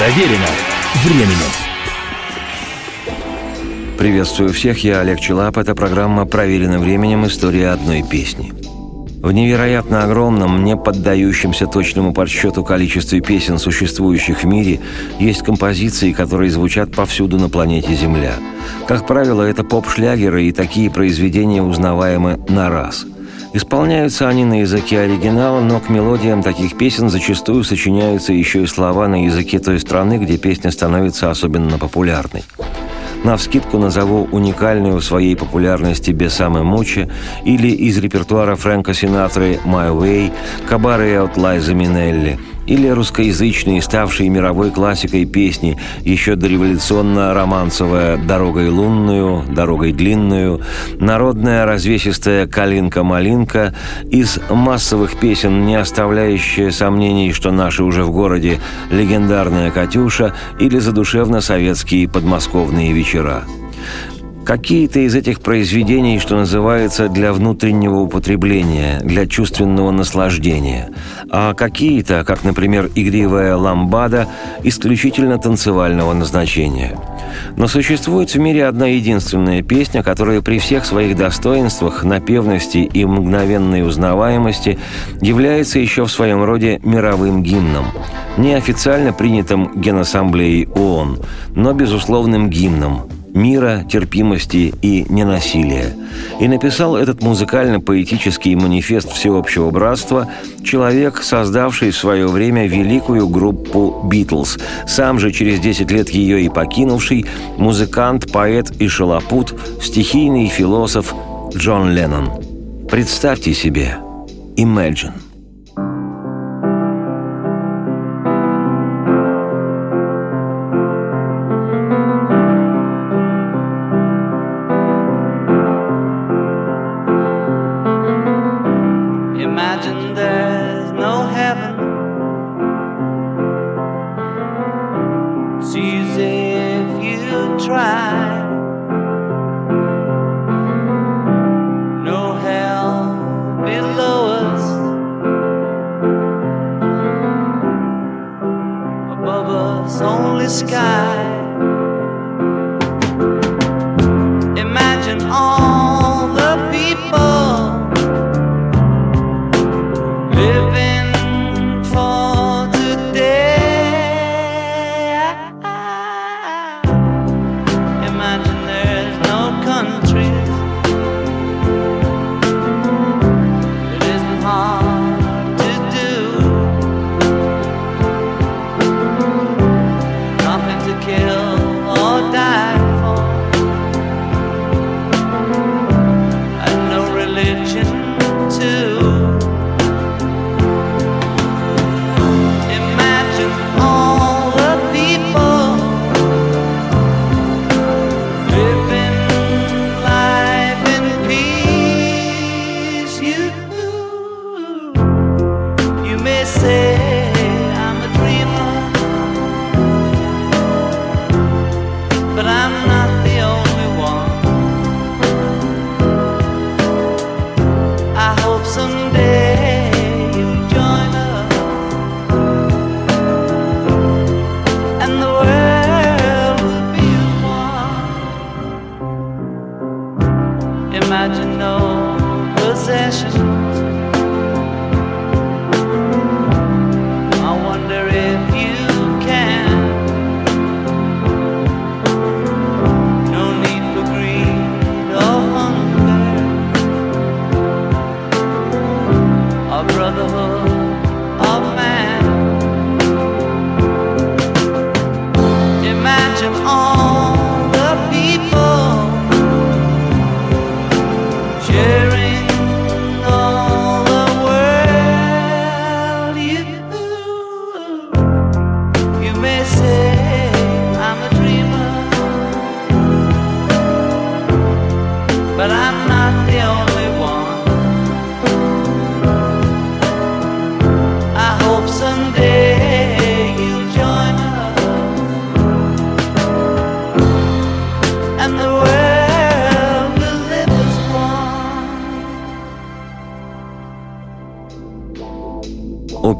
Проверено временем. Приветствую всех, я Олег Челап. Это программа «Проверено временем. История одной песни». В невероятно огромном, не поддающемся точному подсчету количестве песен, существующих в мире, есть композиции, которые звучат повсюду на планете Земля. Как правило, это поп-шлягеры, и такие произведения узнаваемы на раз. Исполняются они на языке оригинала, но к мелодиям таких песен зачастую сочиняются еще и слова на языке той страны, где песня становится особенно популярной. На вскидку назову уникальную в своей популярности «Бесаме Мучи» или из репертуара Фрэнка Синатры «My Way», «Кабары от Лайза Минелли», или русскоязычные, ставшие мировой классикой песни, еще дореволюционно-романсовая «Дорогой лунную», «Дорогой длинную», народная развесистая «Калинка-малинка», из массовых песен, не оставляющая сомнений, что наши уже в городе легендарная «Катюша» или задушевно-советские подмосковные вечера. Какие-то из этих произведений, что называется, для внутреннего употребления, для чувственного наслаждения, а какие-то, как, например, игривая ламбада, исключительно танцевального назначения. Но существует в мире одна единственная песня, которая при всех своих достоинствах, напевности и мгновенной узнаваемости является еще в своем роде мировым гимном. Неофициально принятым Генассамблеей ООН, но безусловным гимном – мира, терпимости и ненасилия. И написал этот музыкально-поэтический манифест всеобщего братства человек, создавший в свое время великую группу «Битлз», сам же через 10 лет ее и покинувший, музыкант, поэт и шалопут, стихийный философ Джон Леннон. Представьте себе «Imagine». try.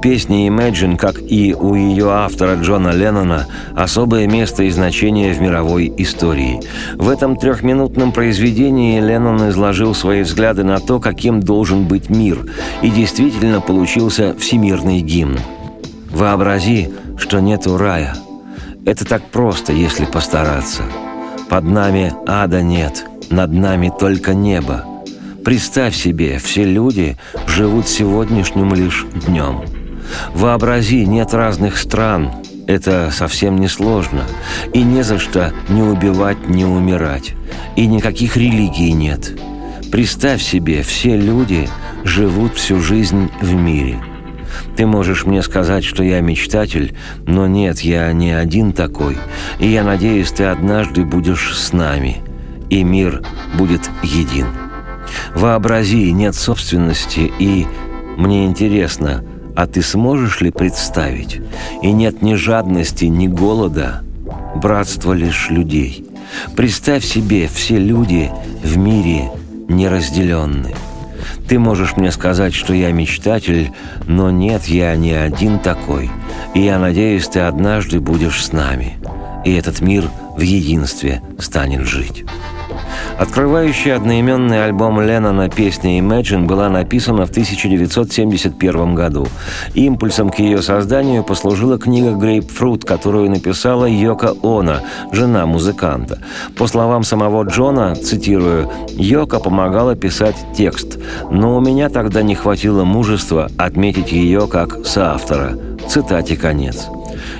Песни Imagine, как и у ее автора Джона Леннона, особое место и значение в мировой истории. В этом трехминутном произведении Леннон изложил свои взгляды на то, каким должен быть мир, и действительно получился всемирный гимн. «Вообрази, что нету рая. Это так просто, если постараться. Под нами ада нет, над нами только небо. Представь себе, все люди живут сегодняшним лишь днем. Вообрази, нет разных стран. Это совсем не сложно. И не за что не убивать, не умирать. И никаких религий нет. Представь себе, все люди живут всю жизнь в мире. Ты можешь мне сказать, что я мечтатель, но нет, я не один такой. И я надеюсь, ты однажды будешь с нами, и мир будет един. Вообрази, нет собственности, и мне интересно, а ты сможешь ли представить? И нет ни жадности, ни голода, братство лишь людей. Представь себе, все люди в мире неразделенны. Ты можешь мне сказать, что я мечтатель, но нет, я не один такой. И я надеюсь, ты однажды будешь с нами. И этот мир в единстве станет жить. Открывающий одноименный альбом Леннона песня «Imagine» была написана в 1971 году. Импульсом к ее созданию послужила книга «Грейпфрут», которую написала Йока Она, жена музыканта. По словам самого Джона, цитирую, «Йока помогала писать текст, но у меня тогда не хватило мужества отметить ее как соавтора». Цитате конец.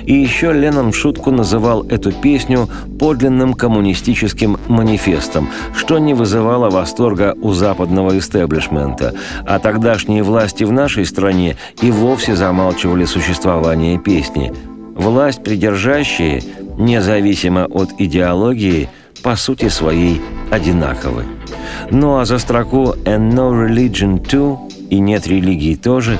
И еще Леннон в шутку называл эту песню подлинным коммунистическим манифестом, что не вызывало восторга у западного истеблишмента, а тогдашние власти в нашей стране и вовсе замалчивали существование песни. Власть придержащие, независимо от идеологии, по сути своей одинаковы. Ну а за строку «And no religion too» и «Нет религии тоже»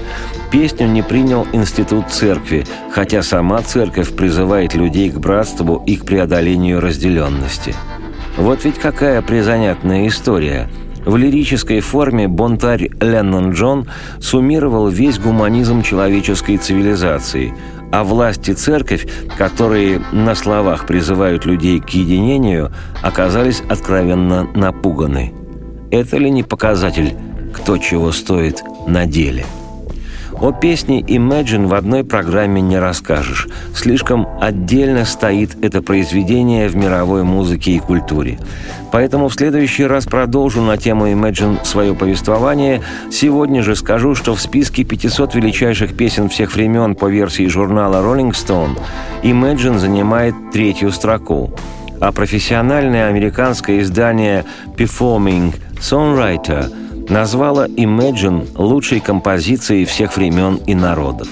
Песню не принял Институт Церкви, хотя сама Церковь призывает людей к братству и к преодолению разделенности. Вот ведь какая призанятная история. В лирической форме бунтарь Леннон Джон суммировал весь гуманизм человеческой цивилизации, а власть и церковь, которые на словах призывают людей к единению, оказались откровенно напуганы. Это ли не показатель, кто чего стоит на деле?» О песне Imagine в одной программе не расскажешь. Слишком отдельно стоит это произведение в мировой музыке и культуре. Поэтому в следующий раз продолжу на тему Imagine свое повествование. Сегодня же скажу, что в списке 500 величайших песен всех времен по версии журнала Rolling Stone Imagine занимает третью строку. А профессиональное американское издание Performing Songwriter – назвала «Imagine» лучшей композицией всех времен и народов.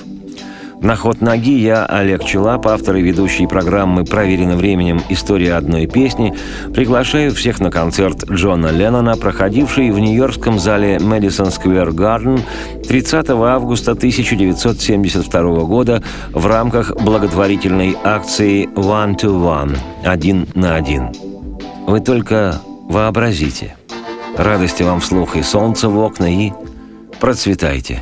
На ход ноги я, Олег Челап, автор и ведущий программы «Проверено временем. История одной песни», приглашаю всех на концерт Джона Леннона, проходивший в нью-йоркском зале Madison Square Garden 30 августа 1972 года в рамках благотворительной акции «One to One» – «Один на один». Вы только вообразите – Радости вам вслух и солнца в окна, и процветайте.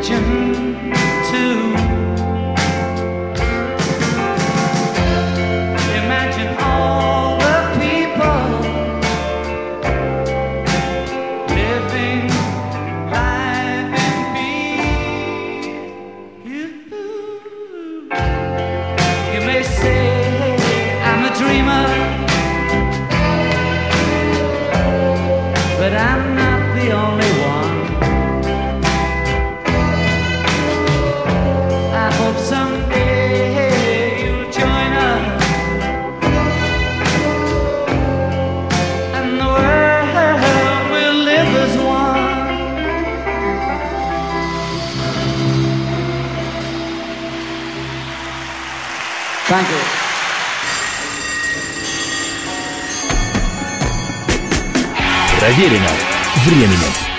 religion. Thank you. Проверено временем.